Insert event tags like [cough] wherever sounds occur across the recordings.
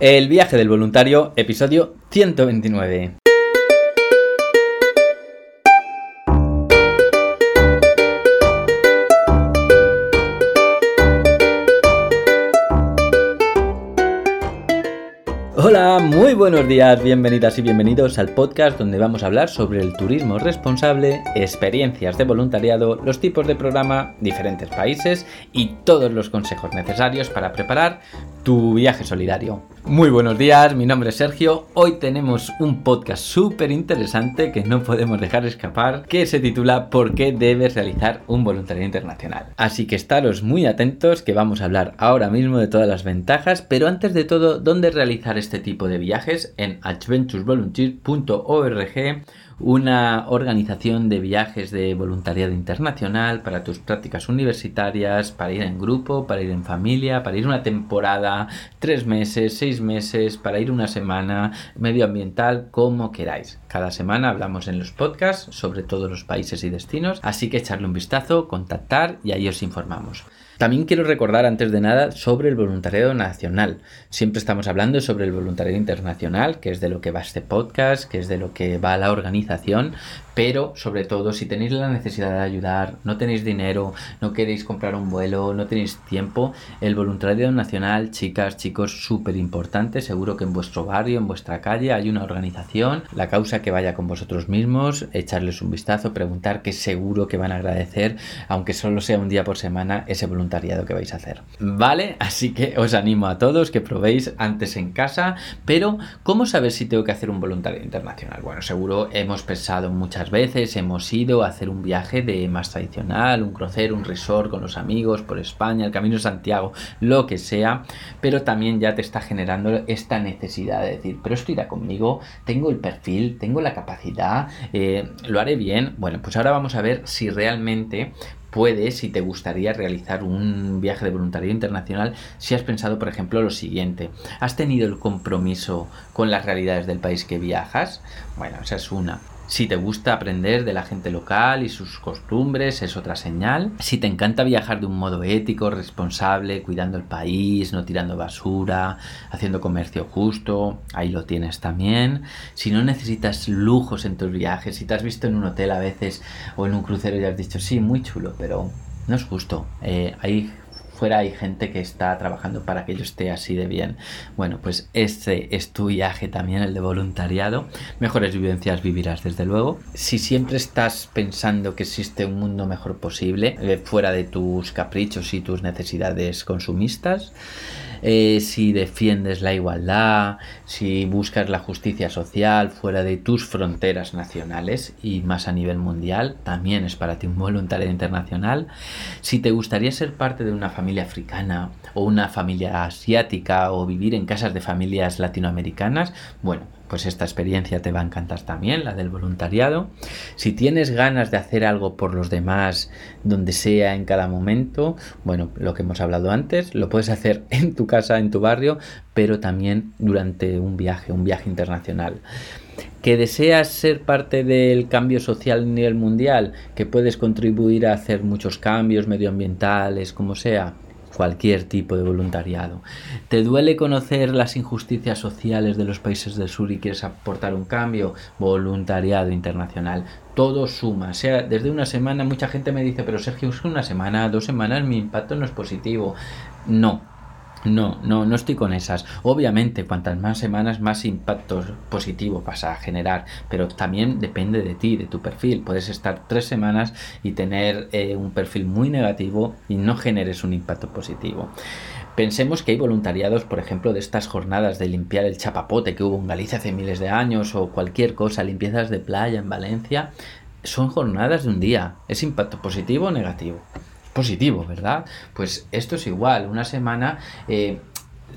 El viaje del voluntario, episodio 129. Hola, muy buenos días, bienvenidas y bienvenidos al podcast donde vamos a hablar sobre el turismo responsable, experiencias de voluntariado, los tipos de programa, diferentes países y todos los consejos necesarios para preparar tu viaje solidario. Muy buenos días, mi nombre es Sergio. Hoy tenemos un podcast súper interesante que no podemos dejar escapar, que se titula ¿Por qué debes realizar un voluntariado internacional? Así que estaros muy atentos que vamos a hablar ahora mismo de todas las ventajas, pero antes de todo, ¿dónde realizar este tipo de viajes? En adventuresvolunteer.org una organización de viajes de voluntariado internacional para tus prácticas universitarias, para ir en grupo, para ir en familia, para ir una temporada, tres meses, seis meses, para ir una semana, medioambiental, como queráis. Cada semana hablamos en los podcasts sobre todos los países y destinos, así que echarle un vistazo, contactar y ahí os informamos. También quiero recordar antes de nada sobre el voluntariado nacional. Siempre estamos hablando sobre el voluntariado internacional, que es de lo que va este podcast, que es de lo que va la organización, pero sobre todo si tenéis la necesidad de ayudar, no tenéis dinero, no queréis comprar un vuelo, no tenéis tiempo, el voluntariado nacional, chicas, chicos, súper importante, seguro que en vuestro barrio, en vuestra calle hay una organización, la causa que vaya con vosotros mismos, echarles un vistazo, preguntar que seguro que van a agradecer, aunque solo sea un día por semana, ese voluntariado que vais a hacer. ¿Vale? Así que os animo a todos que probéis antes en casa, pero ¿cómo saber si tengo que hacer un voluntariado internacional? Bueno, seguro hemos pensado muchas veces hemos ido a hacer un viaje de más tradicional, un crucero, un resort con los amigos por España, el Camino de Santiago, lo que sea, pero también ya te está generando esta necesidad de decir, pero esto irá conmigo, tengo el perfil, tengo la capacidad, eh, lo haré bien. Bueno, pues ahora vamos a ver si realmente puedes, si te gustaría realizar un viaje de voluntariado internacional, si has pensado, por ejemplo, lo siguiente, ¿has tenido el compromiso con las realidades del país que viajas? Bueno, esa es una. Si te gusta aprender de la gente local y sus costumbres, es otra señal. Si te encanta viajar de un modo ético, responsable, cuidando el país, no tirando basura, haciendo comercio justo, ahí lo tienes también. Si no necesitas lujos en tus viajes, si te has visto en un hotel a veces o en un crucero y has dicho, sí, muy chulo, pero no es justo. Eh, fuera hay gente que está trabajando para que yo esté así de bien. Bueno, pues este es tu viaje también, el de voluntariado. Mejores vivencias vivirás, desde luego. Si siempre estás pensando que existe un mundo mejor posible, eh, fuera de tus caprichos y tus necesidades consumistas, eh, si defiendes la igualdad, si buscas la justicia social fuera de tus fronteras nacionales y más a nivel mundial, también es para ti un voluntario internacional. Si te gustaría ser parte de una familia africana o una familia asiática o vivir en casas de familias latinoamericanas, bueno, pues esta experiencia te va a encantar también, la del voluntariado. Si tienes ganas de hacer algo por los demás, donde sea, en cada momento, bueno, lo que hemos hablado antes, lo puedes hacer [laughs] en tu casa, en tu barrio, pero también durante un viaje, un viaje internacional. Que deseas ser parte del cambio social a nivel mundial, que puedes contribuir a hacer muchos cambios medioambientales, como sea, cualquier tipo de voluntariado. ¿Te duele conocer las injusticias sociales de los países del sur y quieres aportar un cambio? Voluntariado internacional. Todo suma. sea, desde una semana mucha gente me dice, pero Sergio, es una semana, dos semanas, mi impacto no es positivo. No, no, no, no estoy con esas. Obviamente, cuantas más semanas, más impacto positivo vas a generar, pero también depende de ti, de tu perfil. Puedes estar tres semanas y tener eh, un perfil muy negativo y no generes un impacto positivo. Pensemos que hay voluntariados, por ejemplo, de estas jornadas de limpiar el chapapote que hubo en Galicia hace miles de años o cualquier cosa, limpiezas de playa en Valencia. Son jornadas de un día. ¿Es impacto positivo o negativo? Positivo, ¿verdad? Pues esto es igual, una semana, eh,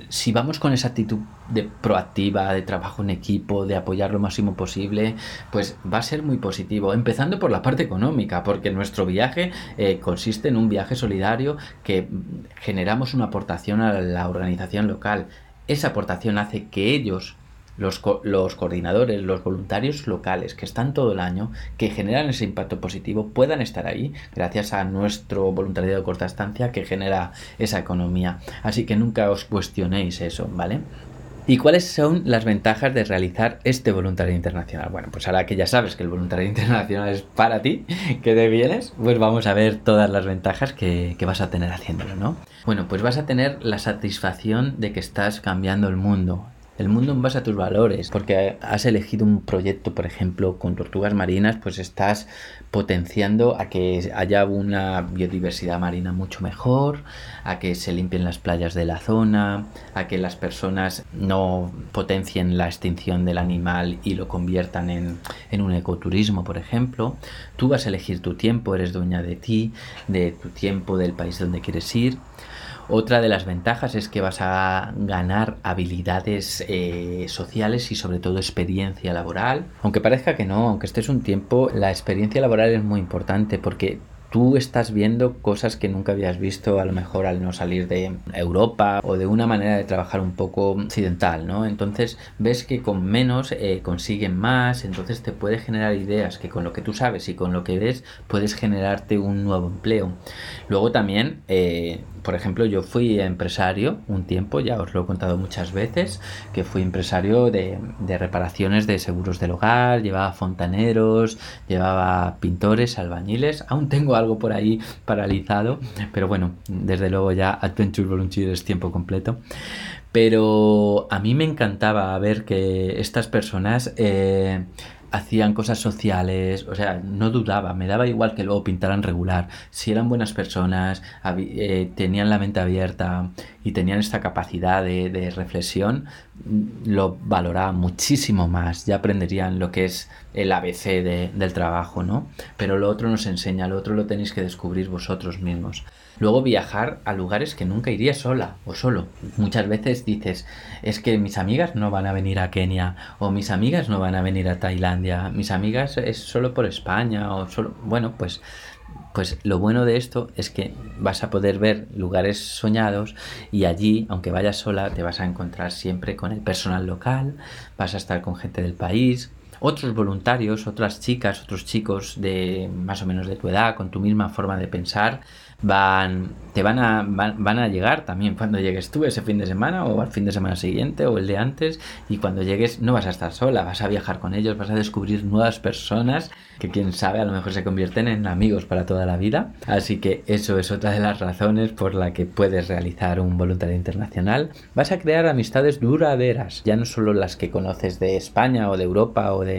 si vamos con esa actitud de proactiva, de trabajo en equipo, de apoyar lo máximo posible, pues va a ser muy positivo. Empezando por la parte económica, porque nuestro viaje eh, consiste en un viaje solidario que generamos una aportación a la organización local. Esa aportación hace que ellos los, los, coordinadores, los voluntarios locales que están todo el año, que generan ese impacto positivo, puedan estar ahí gracias a nuestro voluntariado de corta estancia que genera esa economía. Así que nunca os cuestionéis eso, ¿vale? ¿Y cuáles son las ventajas de realizar este voluntariado internacional? Bueno, pues ahora que ya sabes que el voluntariado internacional es para ti, que te vienes, pues vamos a ver todas las ventajas que, que vas a tener haciéndolo, ¿no? Bueno, pues vas a tener la satisfacción de que estás cambiando el mundo, el mundo en base a tus valores, porque has elegido un proyecto, por ejemplo, con tortugas marinas, pues estás potenciando a que haya una biodiversidad marina mucho mejor, a que se limpien las playas de la zona, a que las personas no potencien la extinción del animal y lo conviertan en, en un ecoturismo, por ejemplo. Tú vas a elegir tu tiempo, eres dueña de ti, de tu tiempo, del país donde quieres ir. Otra de las ventajas es que vas a ganar habilidades eh, sociales y sobre todo experiencia laboral. Aunque parezca que no, aunque estés un tiempo, la experiencia laboral es muy importante porque tú estás viendo cosas que nunca habías visto a lo mejor al no salir de Europa o de una manera de trabajar un poco occidental, ¿no? Entonces ves que con menos eh, consiguen más, entonces te puede generar ideas que con lo que tú sabes y con lo que ves puedes generarte un nuevo empleo. Luego también eh, por ejemplo, yo fui empresario un tiempo, ya os lo he contado muchas veces, que fui empresario de, reparaciones de seguros del hogar, llevaba fontaneros, llevaba pintores, albañiles, aún tengo algo por ahí paralizado, pero bueno, desde luego ya Adventure Volunteer es tiempo completo. Pero a mí me encantaba ver que estas personas eh, hacían cosas sociales, o sea, no dudaba, me daba igual que luego pintaran regular. Si eran buenas personas, eh, tenían la mente abierta y tenían esta capacidad de, reflexión, mm, lo valoraba muchísimo más. Ya aprenderían lo que es el ABC del trabajo, ¿no? Pero lo otro nos enseña, lo otro lo tenéis que descubrir vosotros mismos. Luego viajar a lugares que nunca iría sola o solo. Muchas veces dices, es que mis amigas no van a venir a Kenia o mis amigas no van a venir a Tailandia, mis amigas es solo por España o solo... Bueno, pues pues lo bueno de esto es que vas a poder ver lugares soñados y allí, aunque vayas sola, te vas a encontrar siempre con el personal local, vas a estar con gente del país, otros voluntarios, otras chicas, otros chicos de más o menos de tu edad, con tu misma forma de pensar, van te van a, van, a llegar también cuando llegues tú ese fin de semana o al fin de semana siguiente o el de antes y cuando llegues no vas a estar sola, vas a viajar con ellos, vas a descubrir nuevas personas que quién sabe a lo mejor se convierten en amigos para toda la vida. Así que eso es otra de las razones por la que puedes realizar un voluntariado internacional. Vas a crear amistades duraderas, ya no solo las que conoces de España o de Europa o de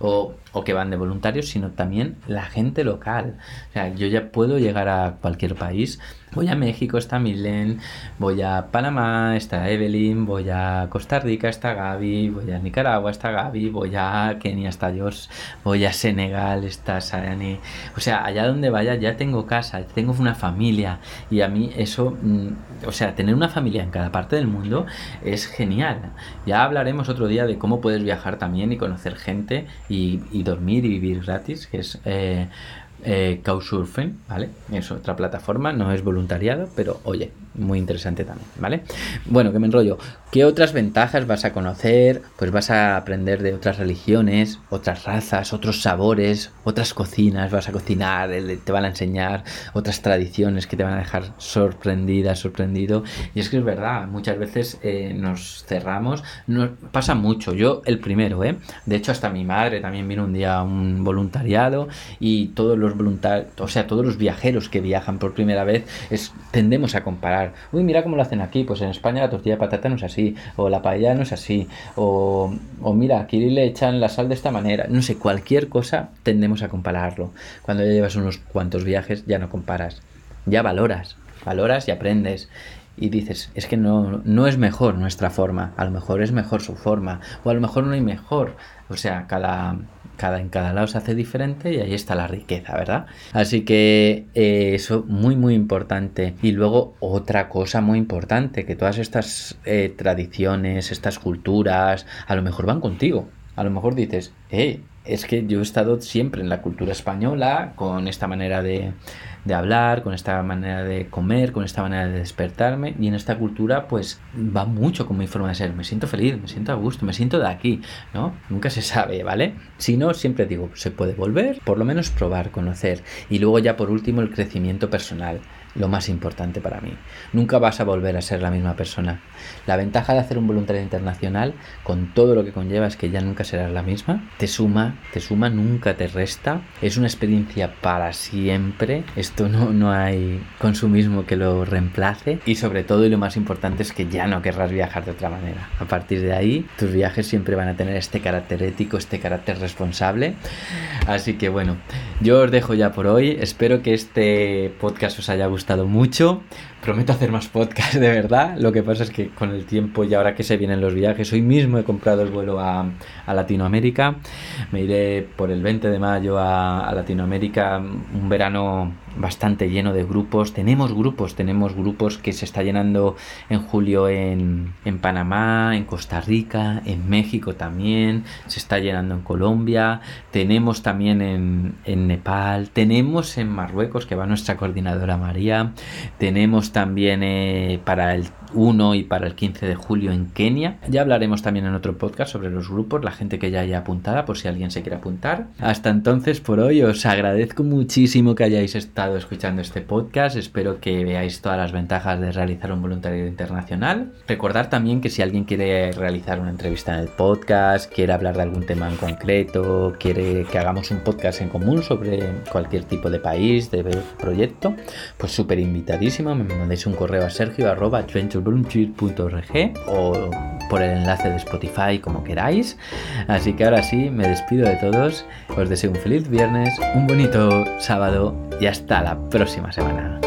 o, o que van de voluntarios, sino también la gente local. O sea, yo ya puedo llegar a cualquier país Voy a México, está Milen, voy a Panamá, está Evelyn, voy a Costa Rica, está Gaby, voy a Nicaragua, está Gaby, voy a Kenia, está Josh, voy a Senegal, está Sarani. O sea, allá donde vaya ya tengo casa, tengo una familia y a mí eso, mm, o sea, tener una familia en cada parte del mundo es genial. Ya hablaremos otro día de cómo puedes viajar también y conocer gente y, dormir y vivir gratis, que es... Eh, eh, Couchsurfing, ¿vale? Es otra plataforma, no es voluntariado, pero oye, muy interesante también, ¿vale? Bueno, que me enrollo. ¿Qué otras ventajas vas a conocer? Pues vas a aprender de otras religiones, otras razas, otros sabores, otras cocinas, vas a cocinar, te van a enseñar otras tradiciones que te van a dejar sorprendida, sorprendido. Y es que es verdad, muchas veces eh, nos cerramos, nos pasa mucho, yo el primero, ¿eh? De hecho, hasta mi madre también vino un día a un voluntariado y todos los voluntarios, o sea, todos los viajeros que viajan por primera vez, tendemos a comparar. Uy, mira cómo lo hacen aquí, pues en España la tortilla de patata no es así o la paella no es así, o, o mira, aquí le echan la sal de esta manera, no sé, cualquier cosa tendemos a compararlo. Cuando ya llevas unos cuantos viajes ya no comparas, ya valoras, valoras y aprendes. Y dices, es que no, no es mejor nuestra forma, a lo mejor es mejor su forma, o a lo mejor no hay mejor. O sea, cada, cada, en cada lado se hace diferente y ahí está la riqueza, ¿verdad? Así que eh, eso muy muy importante. Y luego otra cosa muy importante, que todas estas eh, tradiciones, estas culturas, a lo mejor van contigo. A lo mejor dices, hey, es que yo he estado siempre en la cultura española, con esta manera de, de hablar, con esta manera de comer, con esta manera de despertarme. Y en esta cultura, pues va mucho con mi forma de ser. Me siento feliz, me siento a gusto, me siento de aquí, ¿no? Nunca se sabe, ¿vale? Si no, siempre digo, se puede volver, por lo menos probar, conocer. Y luego ya por último el crecimiento personal. Lo más importante para mí. Nunca vas a volver a ser la misma persona. La ventaja de hacer un voluntario internacional, con todo lo que conlleva, es que ya nunca serás la misma. Te suma, te suma, nunca te resta. Es una experiencia para siempre. Esto no, no hay consumismo que lo reemplace. Y sobre todo, y lo más importante, es que ya no querrás viajar de otra manera. A partir de ahí, tus viajes siempre van a tener este carácter ético, este carácter responsable. Así que bueno, yo os dejo ya por hoy. Espero que este podcast os haya gustado mucho. Prometo hacer más podcasts de verdad. Lo que pasa es que con el tiempo y ahora que se vienen los viajes, hoy mismo he comprado el vuelo a, Latinoamérica. Me iré por el 20 de mayo a, Latinoamérica, un verano bastante lleno de grupos. Tenemos grupos, tenemos grupos que se está llenando en julio en, en Panamá, en Costa Rica, en México también, se está llenando en Colombia, tenemos también en, en Nepal, tenemos en Marruecos que va nuestra coordinadora María, tenemos también eh, para el 1 y para el 15 de julio en Kenia. Ya hablaremos también en otro podcast sobre los grupos, la gente que ya haya apuntada, por si alguien se quiere apuntar. Hasta entonces, por hoy, os agradezco muchísimo que hayáis estado escuchando este podcast. Espero que veáis todas las ventajas de realizar un voluntariado internacional. Recordar también que si alguien quiere realizar una entrevista en el podcast, quiere hablar de algún tema en concreto, quiere que hagamos un podcast en común sobre cualquier tipo de país, de proyecto, pues súper invitadísimo. Me mandéis un correo a sergio arroba o por el enlace de Spotify como queráis. Así que ahora sí, me despido de todos. Os deseo un feliz viernes, un bonito sábado y hasta la próxima semana.